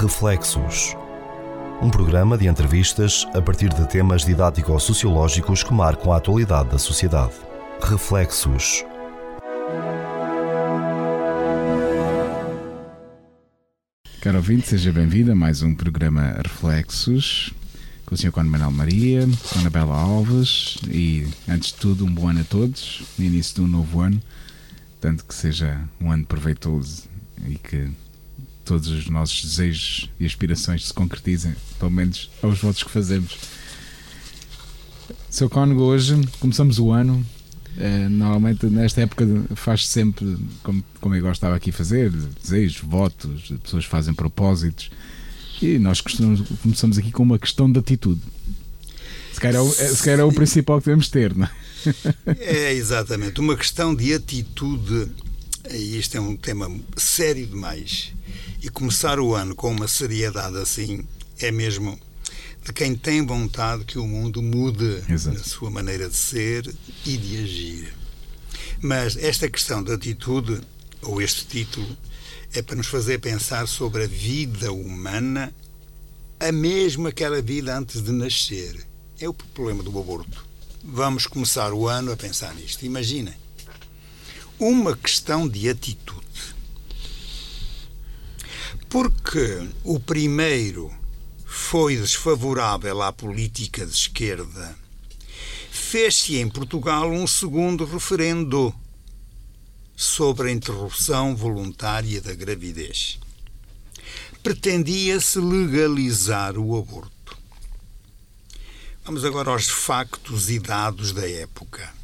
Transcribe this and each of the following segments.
Reflexos. Um programa de entrevistas a partir de temas didático-sociológicos que marcam a atualidade da sociedade. Reflexos. Caro ouvinte, seja bem-vindo a mais um programa Reflexos com o Sr. Conde Manuel Maria, Anabela Alves e, antes de tudo, um bom ano a todos, no início de um novo ano, tanto que seja um ano proveitoso e que todos os nossos desejos e aspirações se concretizem, pelo menos aos votos que fazemos. Sr. Cónigo, hoje começamos o ano. Uh, normalmente nesta época faz sempre, como, como eu gostava aqui fazer, desejos, votos, as pessoas fazem propósitos e nós começamos aqui com uma questão de atitude. Se calhar, é o, se calhar é o principal que devemos ter, não é? É exatamente, uma questão de atitude. E isto é um tema sério demais. E começar o ano com uma seriedade assim é mesmo de quem tem vontade que o mundo mude Exato. na sua maneira de ser e de agir. Mas esta questão da atitude, ou este título, é para nos fazer pensar sobre a vida humana, a mesma aquela vida antes de nascer. É o problema do aborto. Vamos começar o ano a pensar nisto. Imaginem. Uma questão de atitude. Porque o primeiro foi desfavorável à política de esquerda, fez-se em Portugal um segundo referendo sobre a interrupção voluntária da gravidez. Pretendia-se legalizar o aborto. Vamos agora aos factos e dados da época.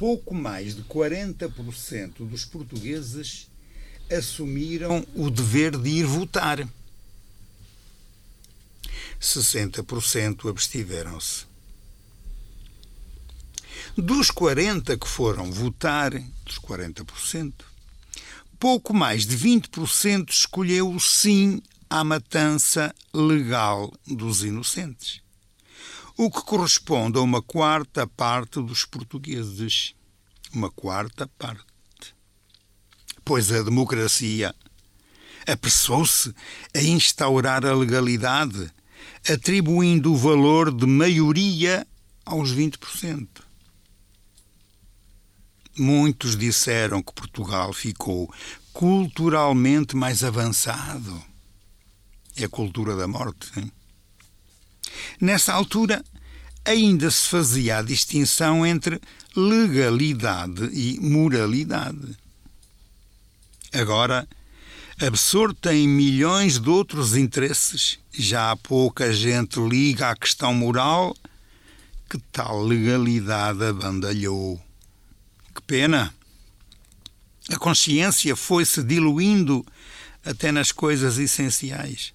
Pouco mais de 40% dos portugueses assumiram o dever de ir votar. 60% abstiveram-se. Dos 40 que foram votar, dos 40%, pouco mais de 20% escolheu o sim à matança legal dos inocentes, o que corresponde a uma quarta parte dos portugueses. Uma quarta parte. Pois a democracia apressou-se a instaurar a legalidade, atribuindo o valor de maioria aos 20%. Muitos disseram que Portugal ficou culturalmente mais avançado. É a cultura da morte. Hein? Nessa altura, ainda se fazia a distinção entre legalidade e moralidade. Agora, absorta em milhões de outros interesses, já há pouca gente liga à questão moral que tal legalidade abandalhou. Que pena! A consciência foi se diluindo até nas coisas essenciais.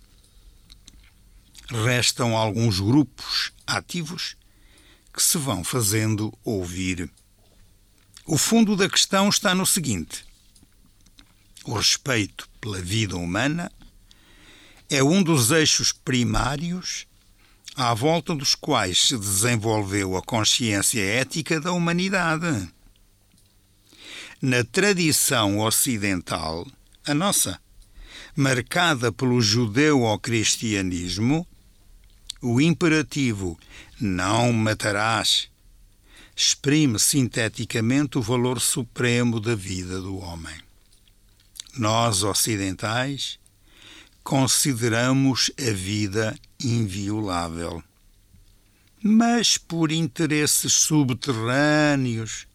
Restam alguns grupos ativos que se vão fazendo ouvir. O fundo da questão está no seguinte: o respeito pela vida humana é um dos eixos primários à volta dos quais se desenvolveu a consciência ética da humanidade na tradição ocidental, a nossa, marcada pelo judeu-cristianismo, o imperativo não matarás exprime sinteticamente o valor supremo da vida do homem. Nós, ocidentais, consideramos a vida inviolável. Mas por interesses subterrâneos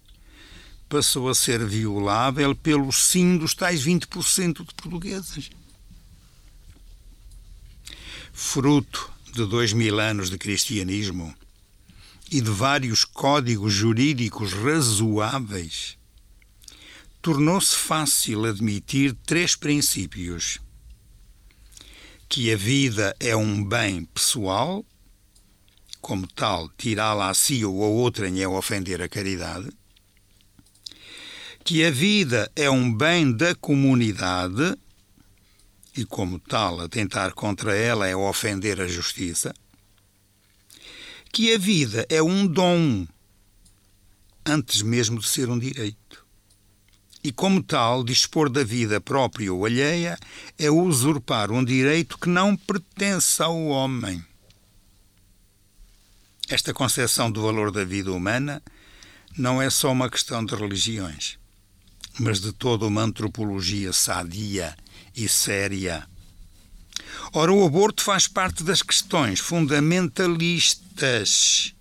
passou a ser violável pelo sim dos tais 20% de portugueses. Fruto de dois mil anos de cristianismo e de vários códigos jurídicos razoáveis, tornou-se fácil admitir três princípios: que a vida é um bem pessoal, como tal, tirá-la a si ou a outrem é ofender a caridade. Que a vida é um bem da comunidade e, como tal, atentar contra ela é ofender a justiça, que a vida é um dom antes mesmo de ser um direito, e, como tal, dispor da vida própria ou alheia é usurpar um direito que não pertence ao homem. Esta concepção do valor da vida humana não é só uma questão de religiões, mas de toda uma antropologia sadia e séria. Ora, o aborto faz parte das questões fundamentalistas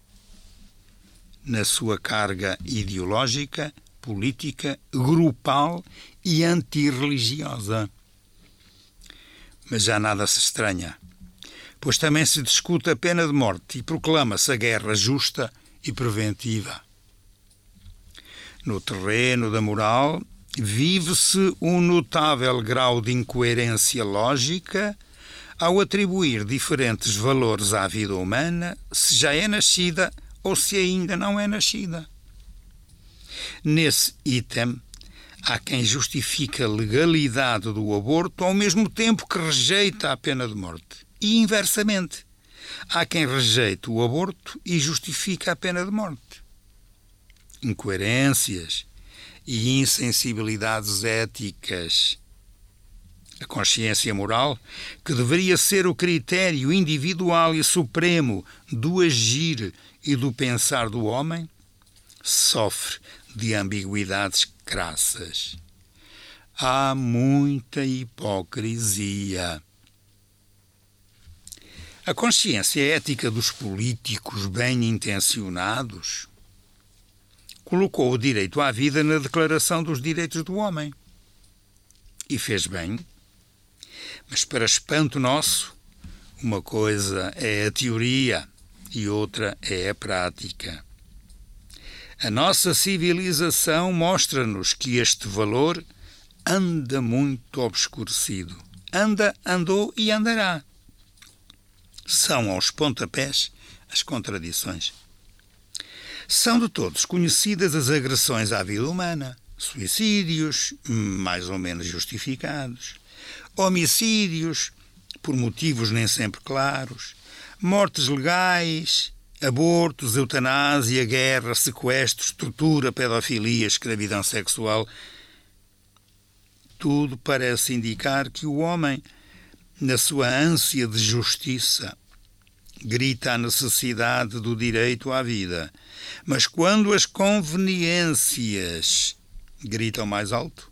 na sua carga ideológica, política, grupal e antirreligiosa. Mas já nada se estranha, pois também se discute a pena de morte e proclama-se a guerra justa e preventiva. No terreno da moral, vive-se um notável grau de incoerência lógica ao atribuir diferentes valores à vida humana, se já é nascida ou se ainda não é nascida. Nesse item, há quem justifica a legalidade do aborto ao mesmo tempo que rejeita a pena de morte. E inversamente, há quem rejeita o aborto e justifica a pena de morte. Incoerências e insensibilidades éticas. A consciência moral, que deveria ser o critério individual e supremo do agir e do pensar do homem, sofre de ambiguidades crassas. Há muita hipocrisia. A consciência ética dos políticos bem intencionados colocou o direito à vida na Declaração dos Direitos do Homem. E fez bem. Mas, para espanto nosso, uma coisa é a teoria e outra é a prática. A nossa civilização mostra-nos que este valor anda muito obscurecido. Anda, andou e andará. São aos pontapés as contradições. São de todos conhecidas as agressões à vida humana, suicídios, mais ou menos justificados, homicídios, por motivos nem sempre claros, mortes legais, abortos, eutanásia, guerra, sequestros, tortura, pedofilia, escravidão sexual. Tudo parece indicar que o homem, na sua ânsia de justiça, grita a necessidade do direito à vida. Mas quando as conveniências gritam mais alto,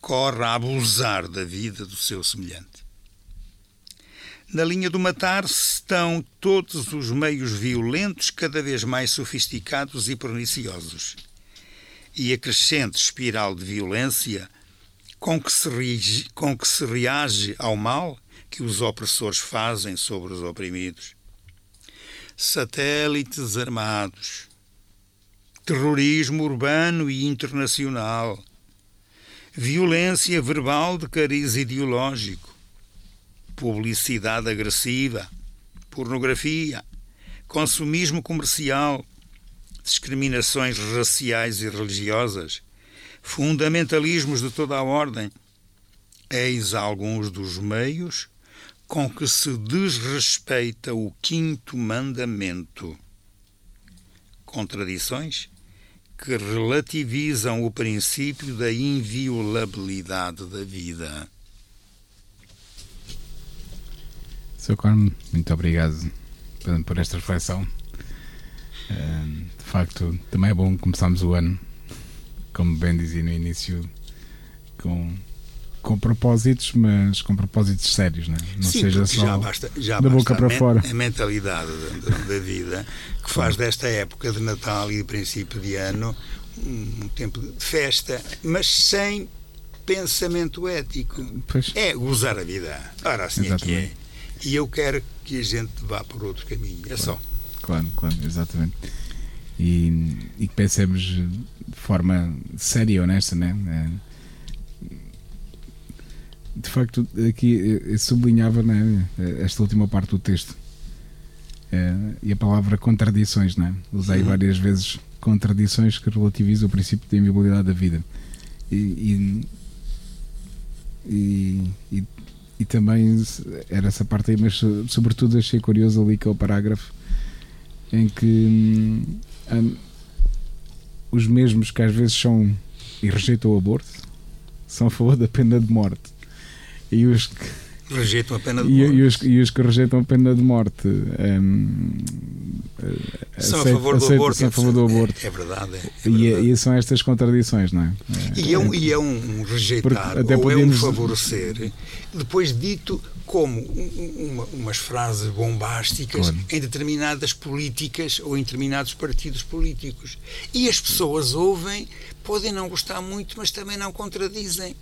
corre a abusar da vida do seu semelhante. Na linha do matar estão todos os meios violentos, cada vez mais sofisticados e perniciosos. E a crescente espiral de violência com que se reage, com que se reage ao mal que os opressores fazem sobre os oprimidos. Satélites armados, terrorismo urbano e internacional, violência verbal de cariz ideológico, publicidade agressiva, pornografia, consumismo comercial, discriminações raciais e religiosas, fundamentalismos de toda a ordem. Eis alguns dos meios com que se desrespeita o quinto mandamento. Contradições que relativizam o princípio da inviolabilidade da vida. Sr. Corno, muito obrigado por, esta reflexão. Uh, de facto, também é bom começarmos o ano, como bem dizia no início, com, com propósitos, mas com propósitos sérios, não, é? não Sim, seja só já basta, já da boca para a fora. A mentalidade da, da vida que faz desta época de Natal e de princípio de ano um tempo de festa, mas sem pensamento ético. Pois. É gozar a vida. Ora, assim Exatamente. é que é. E eu quero que a gente vá por outro caminho. É só. Claro, claro, exatamente. E, e que pensemos de forma séria e honesta, né? É, De facto, aqui eu sublinhava né, esta última parte do texto É, e a palavra contradições, né? Usei Uhum. várias vezes contradições que relativizam o princípio da inviolabilidade da vida. E, e, e, e, também era essa parte aí, mas so- sobretudo achei curioso ali que é o parágrafo em que hum, hum, os mesmos que às vezes são e rejeitam o aborto são a favor da pena de morte. E os que rejeitam a pena de e, morte. E os, e os que rejeitam a pena de morte um, são, a favor, do aborto, são a favor do aborto. É, é verdade. É, é verdade. E, e, são estas contradições, não é? E é um, e é um rejeitar até ou podemos... é um favorecer, depois dito como uma, umas frases bombásticas claro. em determinadas políticas ou em determinados partidos políticos. E as pessoas ouvem, podem não gostar muito, mas também não contradizem.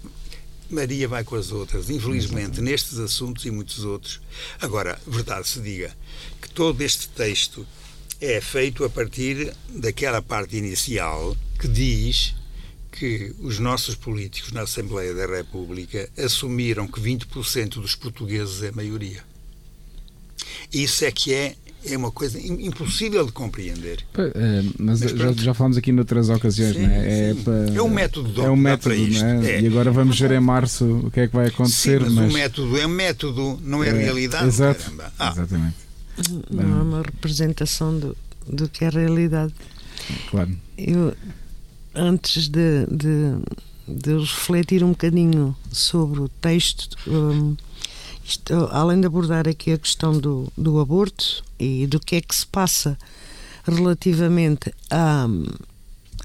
Maria vai com as outras, infelizmente, nestes assuntos e muitos outros. Agora, verdade se diga que todo este texto é feito a partir daquela parte inicial que diz que os nossos políticos na Assembleia da República assumiram que 20% dos portugueses é maioria. Isso é que é é uma coisa impossível de compreender. É, mas, mas já, já falamos aqui noutras ocasiões, sim, não é? É, para, é um método é um método, é? E agora vamos ver em março o que é que vai acontecer. Sim, mas, mas... o método é um método, não é, é realidade. Exato. Ah. Exatamente. Não é uma representação do, do que é a realidade. Claro. Eu, antes de, de, de refletir um bocadinho sobre o texto, um, isto, além de abordar aqui a questão do, do aborto e do que é que se passa relativamente a,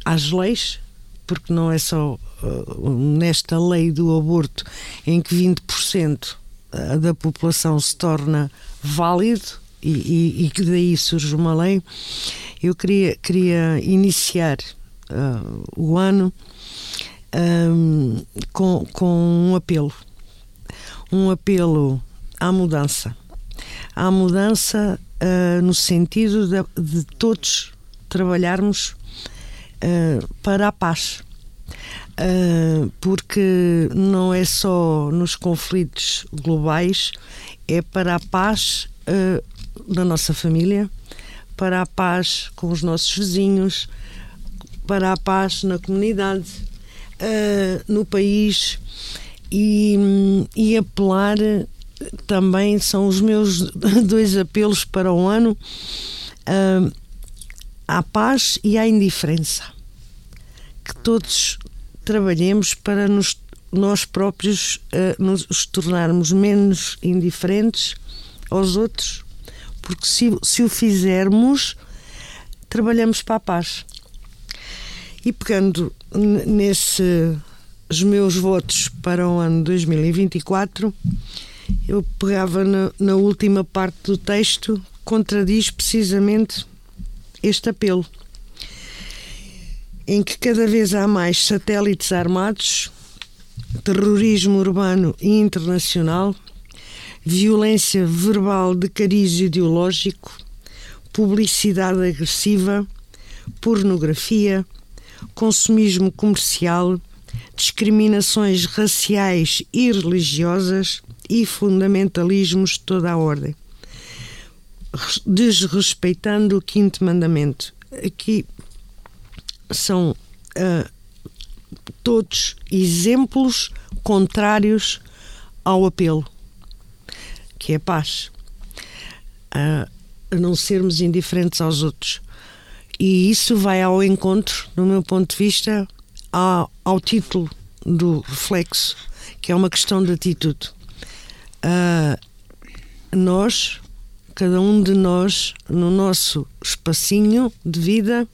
às leis, porque não é só uh, nesta lei do aborto em que 20% uh, da população se torna válido e, e, e, que daí surge uma lei, eu queria, queria iniciar uh, o ano um, com, com um apelo um apelo à mudança. À mudança uh, no sentido de, de, todos trabalharmos uh, para a paz. Uh, porque não é só nos conflitos globais, é para a paz da nossa família, para a paz com os nossos vizinhos, para a paz na comunidade, no país e, e apelar também são os meus dois apelos para o ano uh, à paz e à indiferença que todos trabalhemos para nos, nós próprios uh, nos tornarmos menos indiferentes aos outros porque se, se o fizermos trabalhamos para a paz. E pegando nesse os meus votos para o ano 2024, eu pegava na, na última parte do texto, contradiz precisamente este apelo, em que cada vez há mais satélites armados, terrorismo urbano e internacional, violência verbal de cariz ideológico, publicidade agressiva, pornografia, consumismo comercial discriminações raciais e religiosas e fundamentalismos de toda a ordem, desrespeitando o quinto mandamento. Aqui são uh, todos exemplos contrários ao apelo, que é a paz. Uh, a não sermos indiferentes aos outros. E isso vai ao encontro, no meu ponto de vista, ao, ao título do reflexo, que é uma questão de atitude. Uh, nós, cada um de nós, no nosso espacinho de vida,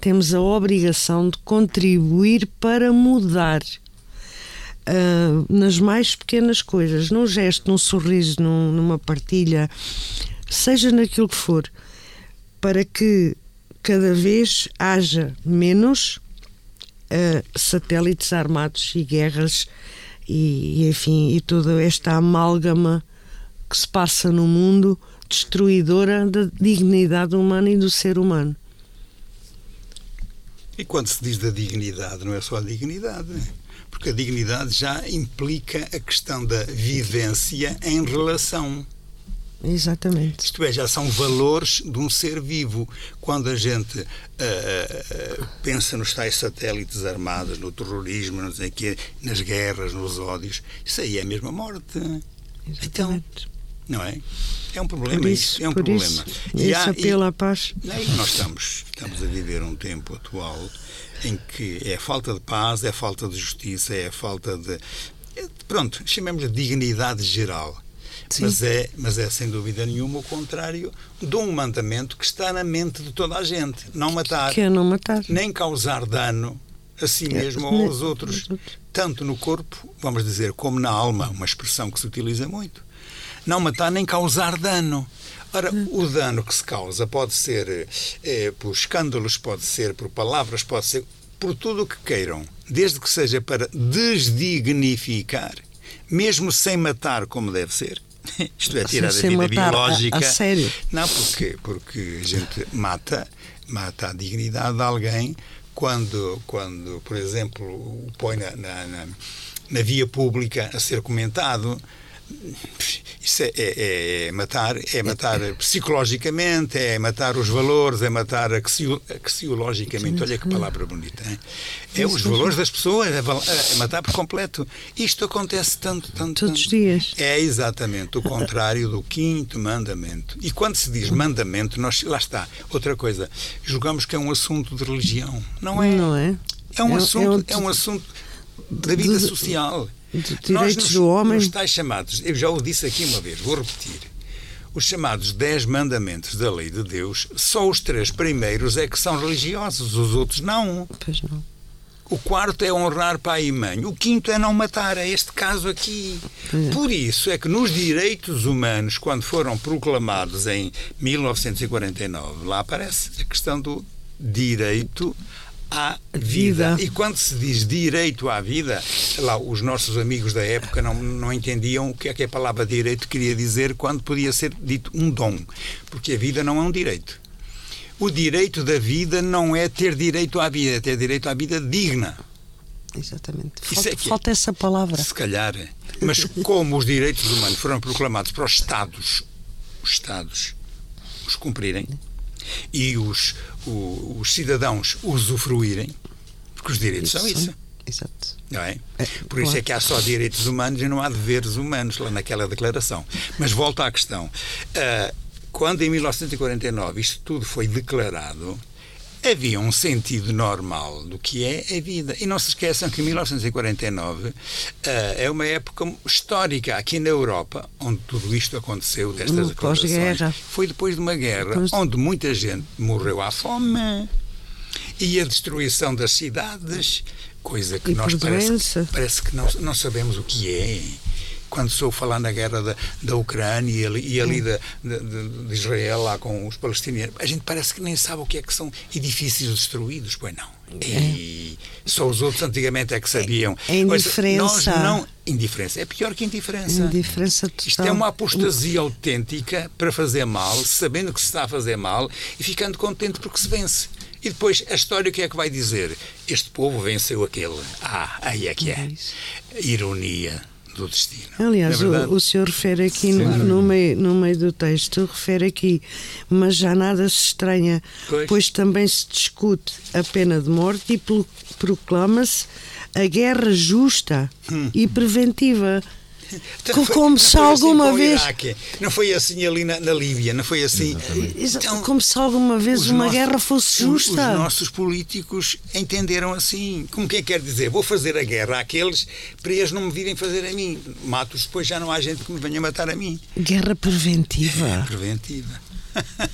temos a obrigação de contribuir para mudar uh, nas mais pequenas coisas, num gesto, num sorriso, num, numa partilha, seja naquilo que for, para que cada vez haja menos uh, satélites armados e guerras e, e, enfim, e toda esta amálgama que se passa no mundo destruidora da dignidade humana e do ser humano. E quando se diz da dignidade, não é só a dignidade, porque a dignidade já implica a questão da vivência em relação. Exatamente. Isto é, já são valores de um ser vivo. Quando a gente uh, uh, pensa nos tais satélites armados, no terrorismo, não sei quê, nas guerras, nos ódios, isso aí é a mesma morte. Exatamente. Então, Não é? É um problema Por isso, isso, é um problema. isso, E há- apelo à paz. E nós estamos, estamos a viver um tempo atual em que é falta de paz, é falta de justiça, é falta de. é- Pronto, chamemos de dignidade geral. Sim. Mas é, mas é sem dúvida nenhuma o contrário de um mandamento que está na mente de toda a gente: não matar, Que é não matar. nem causar dano a si É, mesmo ou aos outros, tanto no corpo, vamos dizer, como na alma, uma expressão que se utiliza muito. Não matar nem causar dano. Ora, o dano que se causa pode ser eh, por escândalos, pode ser por palavras, pode ser por tudo o que queiram, desde que seja para desdignificar, mesmo sem matar como deve ser. Isto é, tirar a vida matar, a- biológica. a sério? Não, porquê? Porque a gente mata, mata a dignidade de alguém quando, quando por exemplo, o põe na, na, na- na via pública a ser comentado. Isso é, é- é matar, é matar psicologicamente, é matar os valores, é matar axio- axiologicamente. Olha que palavra bonita. hein? É os valores das pessoas, é, é matar por completo. Isto acontece tanto, tanto. Todos os dias. É exatamente o contrário do quinto mandamento. E quando se diz mandamento, nós, lá está, outra coisa, julgamos que é um assunto de religião. Não é. Não é? É um, É- é assunto, é um- um assunto da vida social. De Nós direitos nos- do homem. Nos tais chamados, eu já o disse aqui uma vez, vou repetir. Os chamados dez mandamentos da lei de Deus, só os três primeiros é que são religiosos, os outros não. Pois não. O quarto é honrar pai e mãe. O quinto é não matar. É este caso aqui. É. Por isso é que nos direitos humanos, quando foram proclamados em 1949, lá aparece a questão do direito à vida. Vida. E quando se diz direito à vida, lá os nossos amigos da época não, não entendiam o que é que a palavra direito queria dizer quando podia ser dito um dom. Porque a vida não é um direito. O direito da vida não é ter direito à vida, é ter direito à vida digna. Exatamente. Falta, é que- falta essa palavra. Se calhar. Mas como os direitos humanos foram proclamados para os Estados, os Estados os cumprirem e os, o- os cidadãos usufruírem, porque os direitos são isso. Exato. Não é? É, Por isso claro. é que há só direitos humanos e não há deveres humanos lá naquela declaração. Mas volto à questão. Ah, quando em 1949 isto tudo foi declarado, havia um sentido normal do que é a vida. E não se esqueçam que 1949 ah, é uma época histórica aqui na Europa, onde tudo isto aconteceu, destas Hum, pós-guerra. Foi depois de uma guerra, Depois- onde muita gente morreu à fome e a destruição das cidades, coisa que E nós parece, parece que não, não sabemos o que é. Quando sou falar na guerra da, da Ucrânia e ali, e ali da- de, de- Israel lá com os palestinianos, a gente parece que nem sabe o que é que são edifícios destruídos, pois não. E só os outros antigamente é que sabiam. É Ouça, indiferença. Nós não, indiferença. É pior que indiferença. Indiferença total. Isto é uma apostasia autêntica para fazer mal, sabendo que se está a fazer mal e ficando contente porque se vence. E depois a história o que é que vai dizer? Este povo venceu aquele. Ah, aí é que é. É. Ironia do destino. Aliás, é o, o senhor refere aqui no, no meio, no meio do texto, refere aqui, mas já nada se estranha, Pois. pois também se discute a pena de morte e pro- proclama-se a guerra justa Hum. e preventiva. Então como foi se assim alguma o vez- Iraque. Não foi assim ali na, na Líbia, não foi assim. Então, como se alguma vez os uma nossos- guerra fosse os- justa. Os nossos políticos entenderam assim. Como quem quer dizer, vou fazer a guerra àqueles para eles não me virem fazer a mim. Mato-os, depois já não há gente que me venha matar a mim. Guerra preventiva. Preventiva.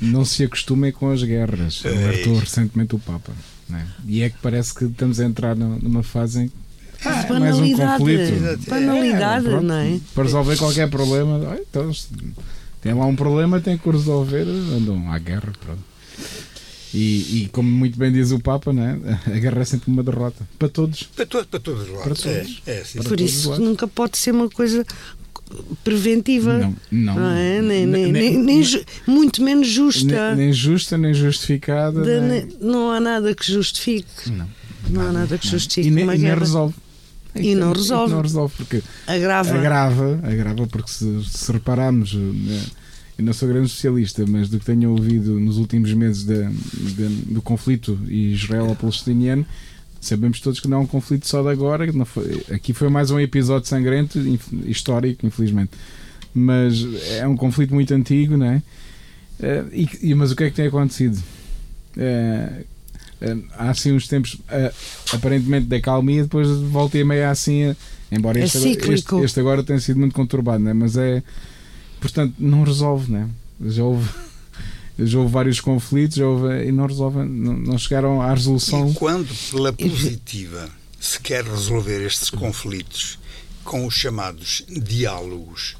Não se acostumem com as guerras. É Alertou recentemente o Papa. né? E é que parece que estamos a entrar nu- numa fase em que Ah, é mais um banalidade. conflito. Banalidade, É, não é? Para resolver qualquer problema, ah, então, tem lá um problema, tem que o resolver, andam à guerra, pronto. E, e como muito bem diz o Papa, né? a guerra é sempre uma derrota. Para todos. Para, to para todos os lados. Para todos. É, é, sim. Para Por todos os isso lados. nunca pode ser uma coisa preventiva. Não, não. é? Nem, Nem- nem, nem, muito menos justa. Nem, nem justa, nem justificada. De- não há nada que justifique. Não. Não há nada que justifique E nem, uma nem guerra. resolve. E não resolve. não resolve, porque Agrava. agrava, agrava porque se, se repararmos, né, eu não sou grande especialista, mas do que tenho ouvido nos últimos meses da- da- do conflito israelo-palestiniano, sabemos todos que não é um conflito só de agora, foi- aqui foi mais um episódio sangrento, histórico, infelizmente, mas é um conflito muito antigo, não é? Uh, e, mas o que é que tem acontecido? Há assim uns tempos aparentemente da calmia, depois volta e meia assim, embora é este, agora, este, este, agora tenha sido muito conturbado, não é? mas é portanto não resolve, não é? Já houve já houve vários conflitos já houve, e não resolvem, não, não, chegaram à resolução. E quando, pela positiva, se quer resolver estes conflitos com os chamados diálogos,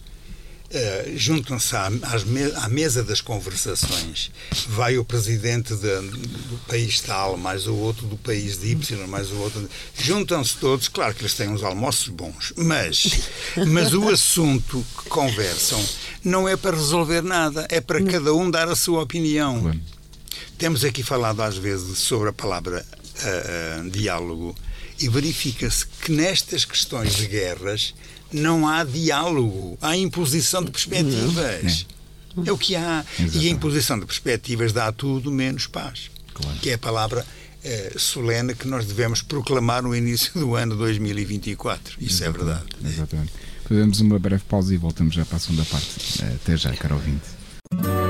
Uh, juntam-se à, à, mesa das conversações. Vai o presidente de, do país tal, mais o outro do país de Y, mais o outro. Juntam-se todos, claro que eles têm uns almoços bons, mas, mas o assunto que conversam não é para resolver nada, é para cada um dar a sua opinião. Temos aqui falado às vezes sobre a palavra uh, uh, diálogo e verifica-se que nestas questões de guerras não há diálogo, há imposição de perspectivas. Não. É o que há. Exatamente. E a imposição de perspectivas dá tudo menos paz. Claro. Que é a palavra eh, solene que nós devemos proclamar no início do ano 2024. Isso é Exatamente. é verdade. Exatamente. Fazemos uma breve pausa e voltamos já para a segunda parte. Até já, caro ouvinte.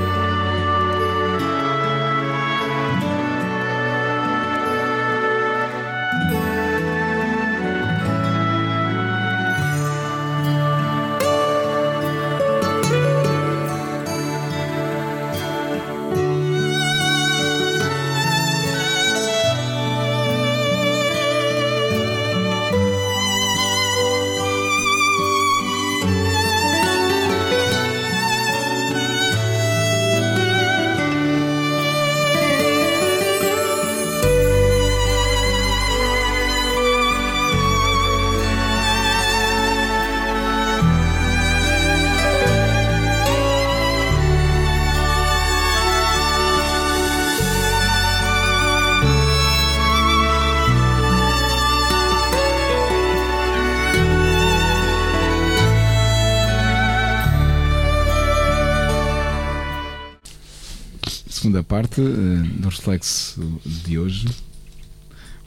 Parte uh, do reflexo de hoje,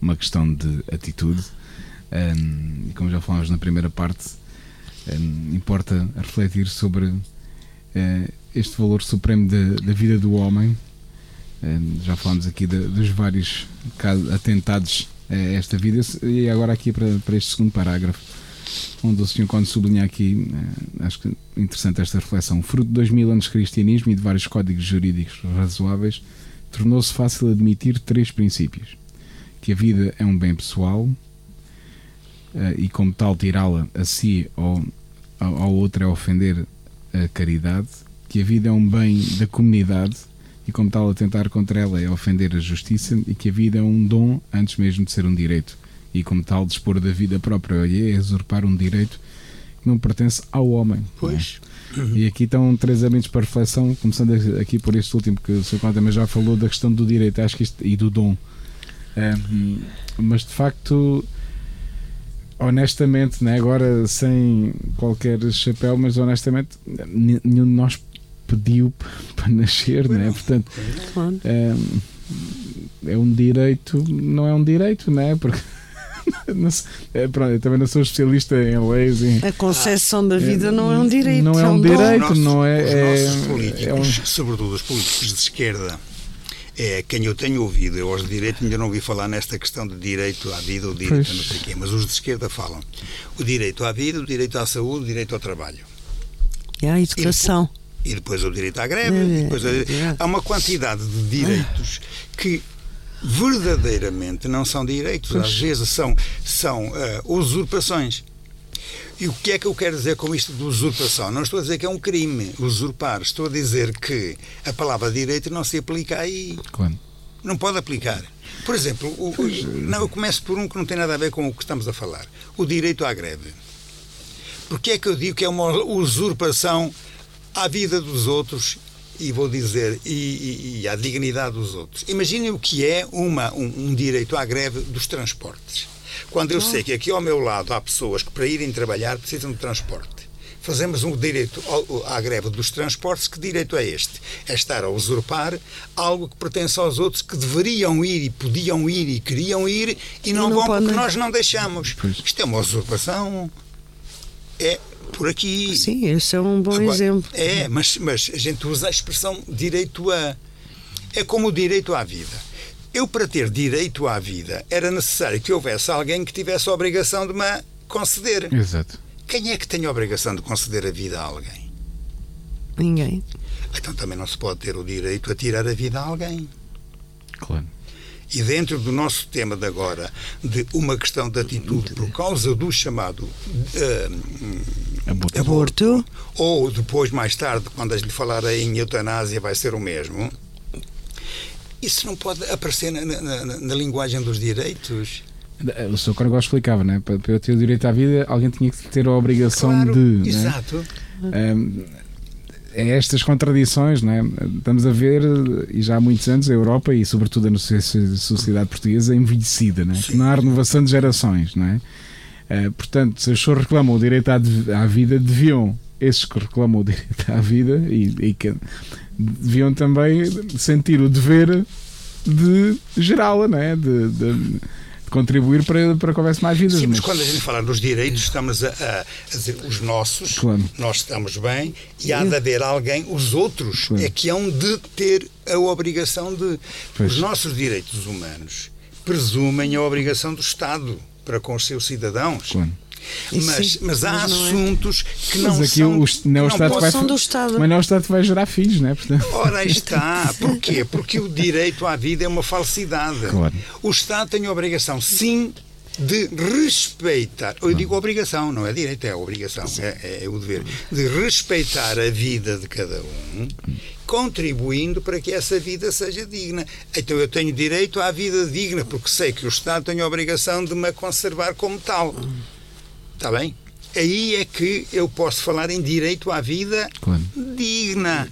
uma questão de atitude. Um, e como já falámos na primeira parte, um, importa refletir sobre uh, este valor supremo da, da, vida do homem. Um, já falámos aqui de, dos vários atentados a esta vida, e agora aqui para, para este segundo parágrafo onde o senhor quando sublinha aqui, eh, acho que interessante esta reflexão, fruto de dois mil anos de cristianismo e de vários códigos jurídicos razoáveis, tornou-se fácil admitir três princípios. Que a vida é um bem pessoal eh, e como tal tirá-la a si ou ao outro é ofender a caridade, que a vida é um bem da comunidade e como tal atentar contra ela é ofender a justiça. E que a vida é um dom antes mesmo de ser um direito e, como tal, dispor da vida própria é usurpar um direito que não pertence ao homem. É? Pois. É? E aqui estão três elementos para reflexão, começando aqui por este último, que o Sr. Conta também já falou da questão do direito acho que isto, e do dom. Mas de facto, honestamente, né, agora sem qualquer chapéu, mas honestamente, nenhum de nós pediu para nascer, né? portanto, é, é um direito, não é um direito, né? porque é, pronto, eu também não sou especialista em leis. Em, a concessão da vida é, não é um direito. Não é um, direito, não é. Os é, nossos políticos, é um... sobretudo os políticos de esquerda, é quem eu tenho ouvido, eu aos de direito ainda não ouvi falar nesta questão de direito à vida ou direito pois. a não sei quê, mas os de esquerda falam o direito à vida, o direito à saúde, o direito ao trabalho. E à educação. E depois, e depois o direito à greve, é, depois, há uma quantidade de direitos que verdadeiramente não são direitos, pois. às vezes são, são uh, usurpações. E o que é que eu quero dizer com isto de usurpação? Não estou a dizer que é um crime usurpar, estou a dizer que a palavra direito não se aplica aí. Claro. Não pode aplicar. Por exemplo, o, o, não, eu começo por um que não tem nada a ver com o que estamos a falar: o direito à greve. Porque é que eu digo que é uma usurpação à vida dos outros e vou dizer, e, e, e à dignidade dos outros. Imaginem o que é uma, um, um direito à greve dos transportes. Quando eu sei que aqui ao meu lado há pessoas que para irem trabalhar precisam de transporte. Fazemos um direito à greve dos transportes. Que direito é este? É estar a usurpar algo que pertence aos outros que deveriam ir e podiam ir e queriam ir e não, não vão porque nós não deixamos. Pois. Isto é uma usurpação. é por aqui. Sim, esse é um bom Agora, exemplo. É, mas, mas a gente usa a expressão direito a. É como o direito à vida. Eu, para ter direito à vida, era necessário que houvesse alguém que tivesse a obrigação de me conceder. Exato. Quem é que tem a obrigação de conceder a vida a alguém? Ninguém. Então também não se pode ter o direito a tirar a vida a alguém. Claro. E dentro do nosso tema de agora, de uma questão de atitude por causa do chamado eh, Aborto. Aborto. ou depois, mais tarde, quando lhe falar em eutanásia, vai ser o mesmo. Isso não pode aparecer na, na- na- na linguagem dos direitos. O Sr. Cargol explicava, né? Para para eu ter o direito à vida, alguém tinha que ter a obrigação Claro, de. né? exato. Hum, é estas contradições, né? estamos a ver, e já há muitos anos, a Europa e, sobretudo, a nossa sociedade portuguesa envelhecida, né? que não há renovação de gerações. Não Eh, portanto, se as pessoas reclamam o direito à, de- à vida, deviam, esses que reclamam o direito à vida, e, e que deviam também sentir o dever de gerá-la, não é? de, de- de contribuir para, para que houvesse mais vidas. Sim, mas mas- quando a gente fala dos direitos, estamos a, a- a dizer os nossos, Claro. nós estamos bem, e há de haver alguém, os outros, Claro. é que hão de ter a obrigação de. Pois. Os nossos direitos humanos presumem a obrigação do Estado para com os seus cidadãos. Claro. Mas, Sim, mas há mas não é. assuntos que não Mas aqui são. o, não é o não Estado que vai, São do Estado. Mas não é o Estado que vai gerar filhos, não é? Portanto, Ora, aí está. Porquê? Porque o direito à vida é uma falsidade. Claro. O Estado tem a obrigação, sim, de respeitar. Eu digo obrigação, não é direito, é obrigação, é, é o dever. De respeitar a vida de cada um, contribuindo para que essa vida seja digna. Então eu tenho direito à vida digna, porque sei que o Estado tem a obrigação de me conservar como tal. Está bem? Aí é que eu posso falar em direito à vida Claro. digna.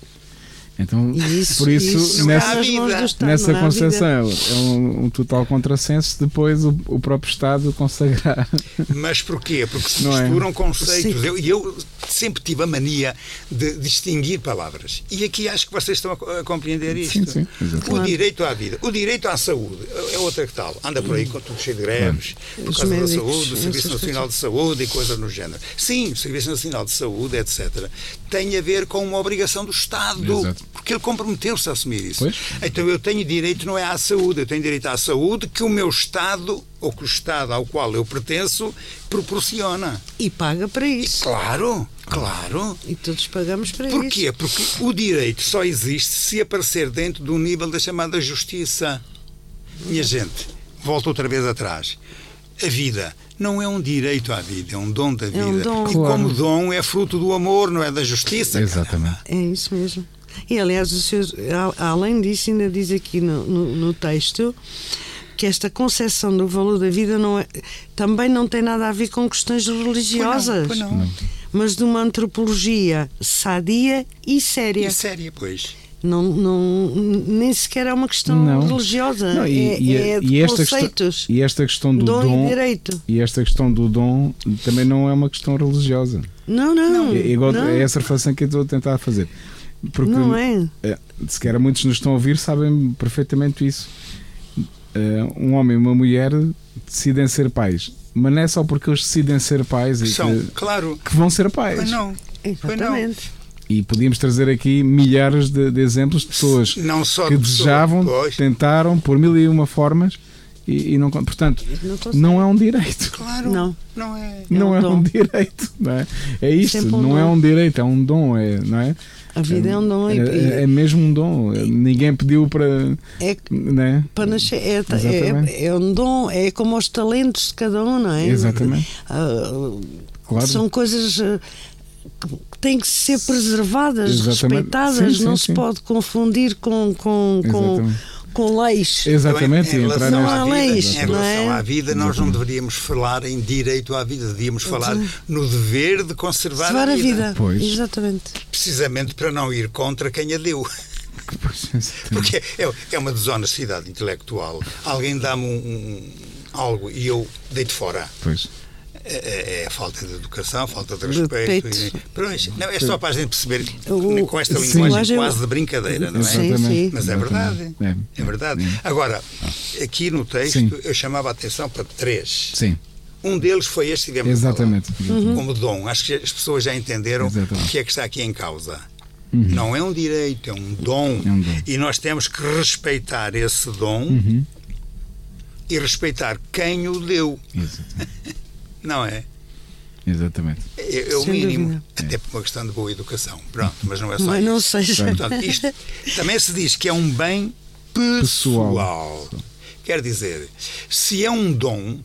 Então, E isso, por isso, isso nessa, Estado, nessa não é concepção é um, um total contrassenso depois o, o próprio Estado consagrar. Mas porquê? Porque se Não é? misturam conceitos. Sim. Eu- E eu, sempre tive a mania de distinguir palavras. E aqui acho que vocês estão a, a compreender isto. Sim, sim, o direito à vida. O direito à saúde é outra que tal. Anda por aí com tudo cheio de greves, por Os causa da médicos, saúde, o Serviço Nacional de Saúde e coisas no género. Sim, o Serviço Nacional de Saúde, etc., tem a ver com uma obrigação do Estado. Exato. Porque ele comprometeu-se a assumir isso. Pois. Então eu tenho direito não é à saúde, eu tenho direito à saúde que o meu Estado, ou que o Estado ao qual eu pertenço, proporciona. E paga para isso. Claro, claro. E todos pagamos para isso. Porquê? Porque o direito só existe se aparecer dentro do nível da chamada justiça. Minha gente, volto outra vez atrás. A vida não é um direito à vida, é um dom da vida. um dom. E Claro. como dom é fruto do amor, não é da justiça. Exatamente. É isso mesmo. E aliás, o senhor, a- além disso, ainda diz aqui no, no, no texto que esta concepção do valor da vida não é, também não tem nada a ver com questões religiosas, Pois não, pois não. mas de uma antropologia sadia e séria. E séria, pois. Não, não, nem sequer é uma questão Não. religiosa, Não, é, é de esta conceitos. questão, e esta questão do dom, dom, e direito. e esta questão do dom também não é uma questão religiosa. Não, não. É, igual, não, é essa reflexão que eu estou a tentar fazer. Porque não é. eh, sequer muitos nos estão a ouvir sabem perfeitamente isso. Eh, um homem e uma mulher decidem ser pais, mas não é só porque eles decidem ser pais e São, que, claro. que vão ser pais. Mas não. Pois não. Exatamente. E podíamos trazer aqui milhares de, de exemplos de pessoas Não só que desejavam, pois. tentaram por mil e uma formas e, e não. Portanto, Não não é um direito. Claro. Não. Não é. não um é um direito. Não é? é isto, Sempre um não é dom. um direito, é um dom, é, não é? A vida é um dom. É, é- é mesmo um dom. Ninguém pediu para. é, Né? para nascer. É, é, é um dom, é como os talentos de cada um, não é? Exatamente. Ah, Claro. São coisas ah, que têm que ser preservadas, Exatamente. respeitadas, Sim, não sim, se pode confundir com, com, com. Com leis. Exatamente, Em e entrar relação, Não à há vida, leis, em relação é? à vida, nós não deveríamos falar em direito à vida, deveríamos falar no dever de conservar Salvar a a vida. vida. Pois. Exatamente. Precisamente para não ir contra quem a deu. Porque é, é uma desonestidade intelectual. Alguém dá-me um, um- algo e eu deito fora. Pois. É, é- é a falta de educação, a falta de De respeito. E, pois, não, é só para a gente perceber O- com esta Sim. linguagem quase de brincadeira, não é? Sim, sim. Mas é verdade. É. É verdade. Agora, aqui no texto Sim. eu chamava a atenção para três. Sim. Um deles foi este que tivemos Exatamente. Uhum. como dom. Acho que as pessoas já entenderam Exatamente. o que é que está aqui em causa. Não é um direito, é um dom. É um dom. E nós temos que respeitar esse dom Uhum. e respeitar quem o deu, Exatamente. Não é? Exatamente. É, é o Sem mínimo, dúvida. até por uma questão de boa educação. Pronto, mas não é só Mas isso. não seja. Portanto, isto também se diz que é um bem pessoal. Quer dizer, se é um dom,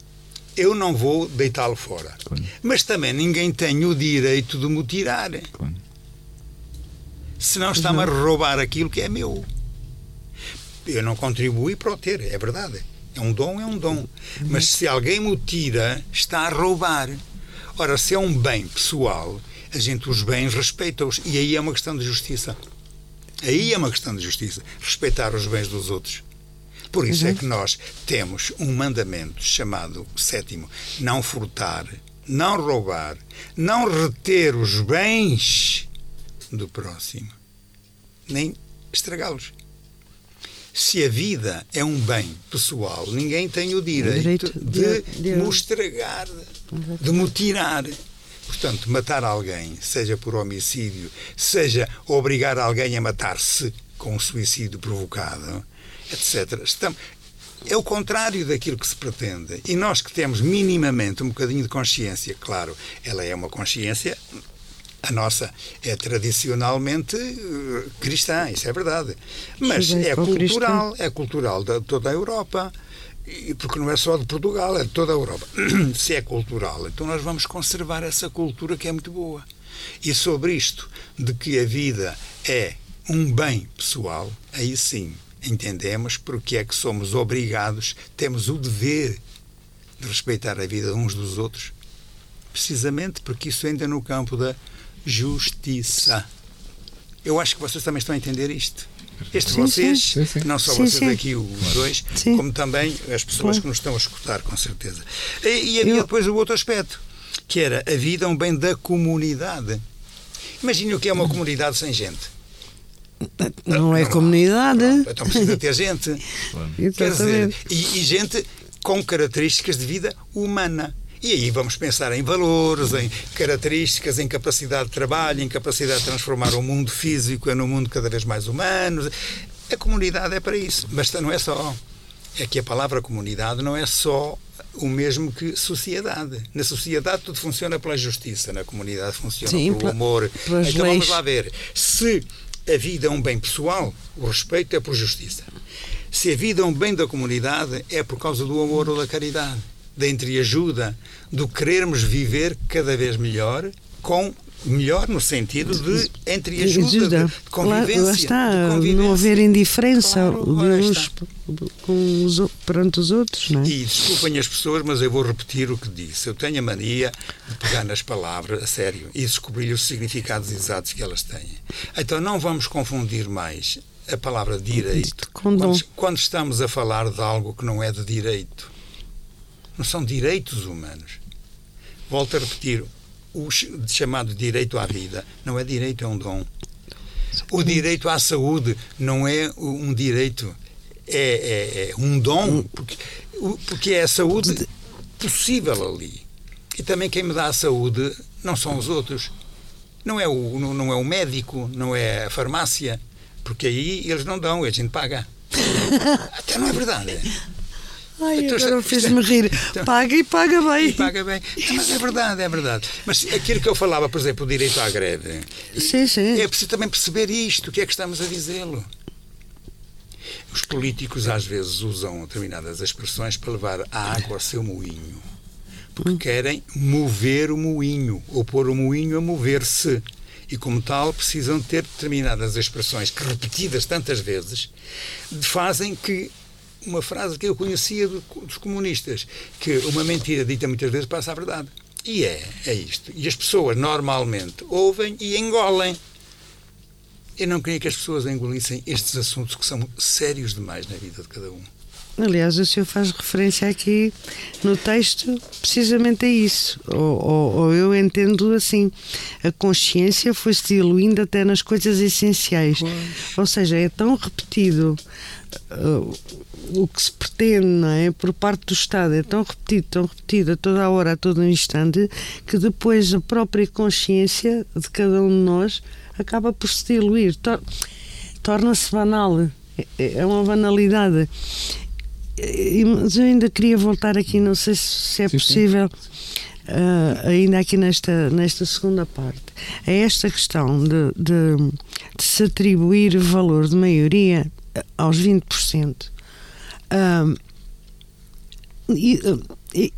eu não vou deitá-lo fora. Claro. Mas também ninguém tem o direito de me tirar. Claro. Senão está-me a roubar aquilo que é meu. Eu não contribuí para o ter, é verdade. É um dom, é um dom. Mas se alguém me o tira, está a roubar. Ora, se é um bem pessoal, a gente os bens respeita-os. E aí é uma questão de justiça. Aí é uma questão de justiça. Respeitar os bens dos outros. Por isso é que nós temos um mandamento chamado sétimo: não furtar, não roubar, não reter os bens do próximo, nem estragá-los. Se a vida é um bem pessoal, ninguém tem o direito, direito de, de- de- me estragar, de me tirar. Portanto, matar alguém, seja por homicídio, seja obrigar alguém a matar-se com um suicídio provocado, etc. Estamos, é o contrário daquilo que se pretende. E nós que temos minimamente um bocadinho de consciência, claro, ela é uma consciência a nossa é tradicionalmente eh, cristã, isso é verdade. Mas é cultural, é cultural de toda a Europa. E porque não é só de Portugal, é de toda a Europa. Se é cultural, então nós vamos conservar essa cultura que é muito boa. E sobre isto, de que a vida é um bem pessoal, aí sim entendemos porque é que somos obrigados, temos o dever de respeitar a vida uns dos outros, precisamente porque isso entra no campo da justiça. Eu acho que vocês também estão a entender isto. Este Sim, vocês, sim. Não só Sim, vocês sim. aqui, os dois, Sim. como também as pessoas que nos estão a escutar, com certeza. E, e havia Eu- depois o outro aspecto, que era a vida é um bem da comunidade. Imagine o que é uma comunidade sem gente. Não é comunidade. Então precisa ter gente. Quer dizer, e, e gente com características de vida humana. E aí vamos pensar em valores, em características, em capacidade de trabalho, em capacidade de transformar o mundo físico num mundo cada vez mais humano. A comunidade é para isso. Mas não é só. É que a palavra comunidade não é só o mesmo que sociedade. Na sociedade tudo funciona pela justiça, na comunidade funciona Sim, pelo amor. Então vamos leis. lá ver. Se a vida é um bem pessoal, o respeito é por justiça. Se a vida é um bem da comunidade, é por causa do amor ou da caridade, da entreajuda, do querermos viver cada vez melhor, com melhor no sentido de entreajuda, Ajuda. de convivência. Claro, lá está, de convivência. não haver indiferença Claro, lá uns com os, perante os outros, não é? E desculpem as pessoas, mas eu vou repetir o que disse. Eu tenho a mania de pegar nas palavras, a sério, e descobrir os significados exatos que elas têm. Então não vamos confundir mais a palavra direito quando, quando estamos a falar de algo que não é de direito. Não são direitos humanos. Volto a repetir. O ch- chamado direito à vida não é direito, é um dom. O direito à saúde não é um direito, é, é- é um dom, porque, porque é a saúde possível ali. E também quem me dá a saúde não são os outros. Não é o, não, não é o médico, não é a farmácia, porque aí eles não dão, a gente paga. Até não é verdade. Ai, Então, agora fez-me rir. então- Paga e paga bem. E paga bem. Não, mas é verdade, é verdade. Mas aquilo que eu falava, por exemplo, o direito à greve, Sim, sim. é preciso também perceber isto, o que é que estamos a dizê-lo. Os políticos às vezes usam determinadas expressões para levar a água ao seu moinho. Porque querem mover o moinho, ou pôr o moinho a mover-se. E, como tal, precisam ter determinadas expressões que, repetidas tantas vezes, fazem que uma frase que eu conhecia do- dos comunistas, que uma mentira dita muitas vezes passa a verdade. E é, é isto. E as pessoas normalmente ouvem e engolem. Eu não queria que as pessoas engolissem estes assuntos que são sérios demais na vida de cada um. Aliás, o senhor faz referência aqui no texto precisamente a isso. Ou, ou, ou eu entendo assim: a consciência foi-se diluindo até nas coisas essenciais. Pois. Ou seja, é tão repetido. Uh, o que se pretende, não é? Por parte do Estado é tão repetido, tão repetido a toda a hora, a todo instante, que depois a própria consciência de cada um de nós acaba por se diluir, tor torna-se banal. É, é uma banalidade. Mas eu ainda queria voltar aqui, não sei se é possível, uh, ainda aqui nesta, nesta segunda parte, a esta questão de, de, de se atribuir valor de maioria aos 20%.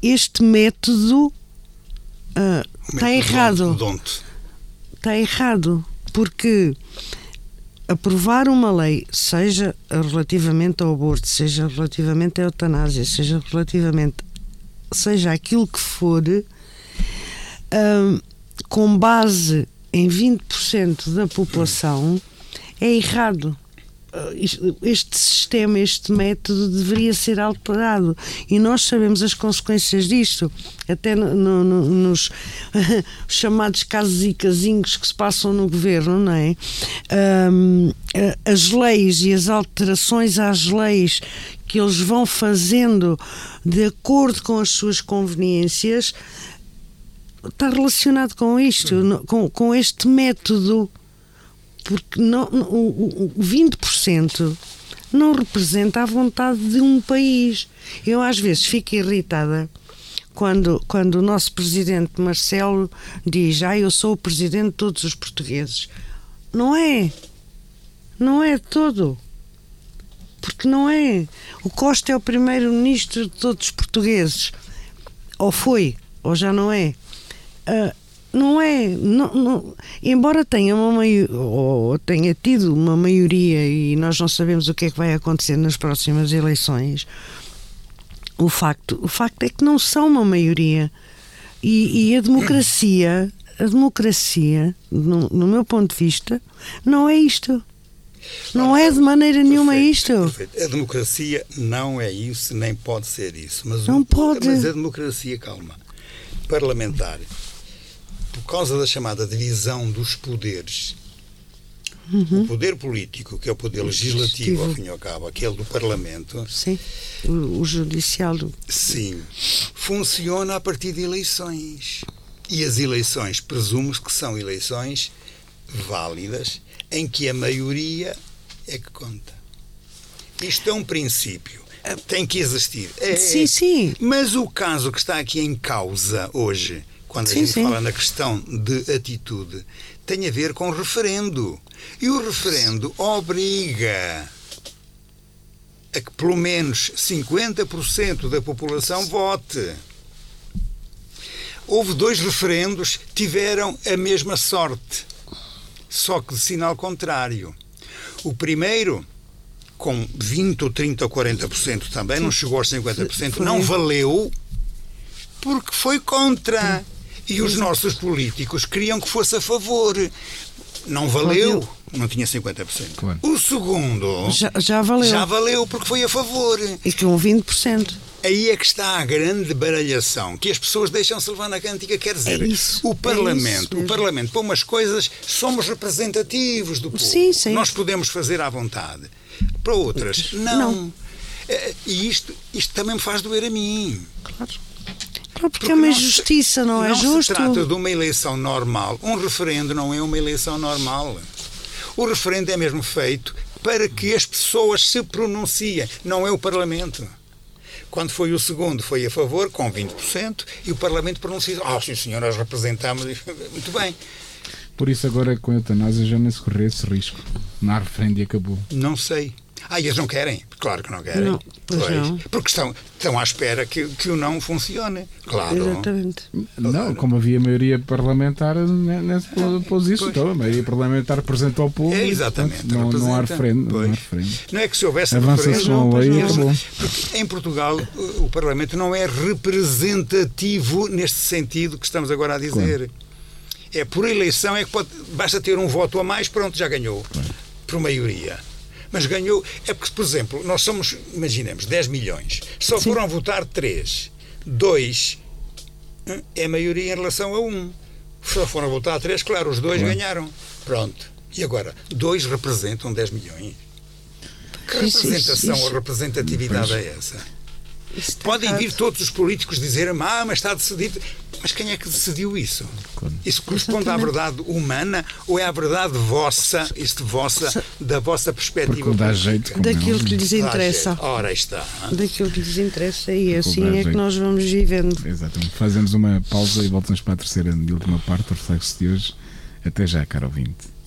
Este método está errado. Está errado, porque aprovar uma lei, seja relativamente ao aborto, seja relativamente à eutanásia, seja relativamente, seja aquilo que for, um, com base em 20% da população, é errado. Ah, este sistema, este método deveria ser alterado. E nós sabemos as consequências disto, até no, no, nos chamados casos e casinhos que se passam no governo, não é? Um, as leis e as alterações às leis que eles vão fazendo de acordo com as suas conveniências está relacionado com isto, com, com este método porque não, o, o 20% não representa a vontade de um país. Eu às vezes fico irritada quando, quando o nosso presidente Marcelo diz: Ah, eu sou o presidente de todos os portugueses. Não é. Não é todo. Porque não é. O Costa é o primeiro-ministro de todos os portugueses. Ou foi, ou já não é. Uh, não é. Não, não, embora tenha, uma ou tenha tido uma maioria e nós não sabemos o que é que vai acontecer nas próximas eleições, o facto, o facto é que não são uma maioria. E, e a democracia, a democracia, no, no, meu ponto de vista, não é isto. Não é de maneira nenhuma perfeito, isto. Perfeito. A democracia não é isso, nem pode ser isso. Mas não o, pode. Mas a democracia, calma, parlamentar por causa da chamada divisão dos poderes, uhum. o poder político, que é o poder legislativo, ao fim e ao cabo, aquele do Parlamento. Sim, o, o judicial. Do... Sim, funciona a partir de eleições. E as eleições, presumo que são eleições válidas, em que a maioria é que conta. Isto é um princípio. Tem que existir. É, sim, sim. Mas o caso que está aqui em causa hoje quando sim, a gente sim. fala na questão de atitude, tem a ver com referendo. E o referendo obriga a que pelo menos 50% da população vote. Houve dois referendos, tiveram a mesma sorte, só que de sinal contrário. O primeiro, com 20 ou 30 ou 40% também, não chegou aos 50%, não valeu porque foi contra. E os nossos políticos queriam que fosse a favor. Não valeu, não tinha 50%. Claro. O segundo já, já, valeu. Já valeu porque foi a favor. E com 20%. Aí é que está a grande baralhação, que as pessoas deixam-se levar na cântica. Quer dizer, é isso, o Parlamento, é o Parlamento, para umas coisas, somos representativos do povo. Sim, sim. Nós podemos fazer à vontade. Para outras, não. não. Eh, e isto, isto também me faz doer a mim. Claro. Porque, porque é uma injustiça, não, não é justo? Não se trata de uma eleição normal. Um referendo não é uma eleição normal. O referendo é mesmo feito para que as pessoas se pronunciem, não é o Parlamento. Quando foi o segundo, foi a favor, com 20%, e o Parlamento pronunciou: Ah, sim, senhor, nós representamos. Muito bem. Por isso, agora com a eutanásia já nem se correu esse risco. Não há referendo e acabou. Não sei. Ah, e eles não querem? Claro que não querem. Não, pois pois, não. Porque estão, estão à espera que, que o não funcione. Claro. Exatamente. Não, como havia maioria parlamentar, nesse pôs isso. Então, a maioria parlamentar representa o povo. É, exatamente. Portanto, não, não, há referendo, não há referendo. Não é que se houvesse Avança-se com a lei e acabou. Em Portugal, o Parlamento não é representativo neste sentido que estamos agora a dizer. Claro. É por eleição, é que pode, basta ter um voto a mais, pronto, já ganhou. Claro. Por maioria. Mas ganhou. É porque, por exemplo, nós somos, imaginemos, 10 milhões. Só Sim. foram votar 3. 2 é maioria em relação a 1. Só foram votar 3, claro, os dois ganharam. Pronto. E agora, dois representam 10 milhões. Que representação ou representatividade é essa? Podem vir todos os políticos dizer, ah, mas está decidido. Mas quem é que decidiu isso? Isso corresponde Exatamente. à verdade humana ou é à verdade vossa, isto vossa, da vossa perspectiva dá jeito Daquilo que lhes interessa. Ora está. Daquilo que lhes interessa e assim é que nós vamos vivendo. Exatamente. Fazemos uma pausa e voltamos para a terceira e última parte do reflexo de hoje. Até já, caro ouvinte.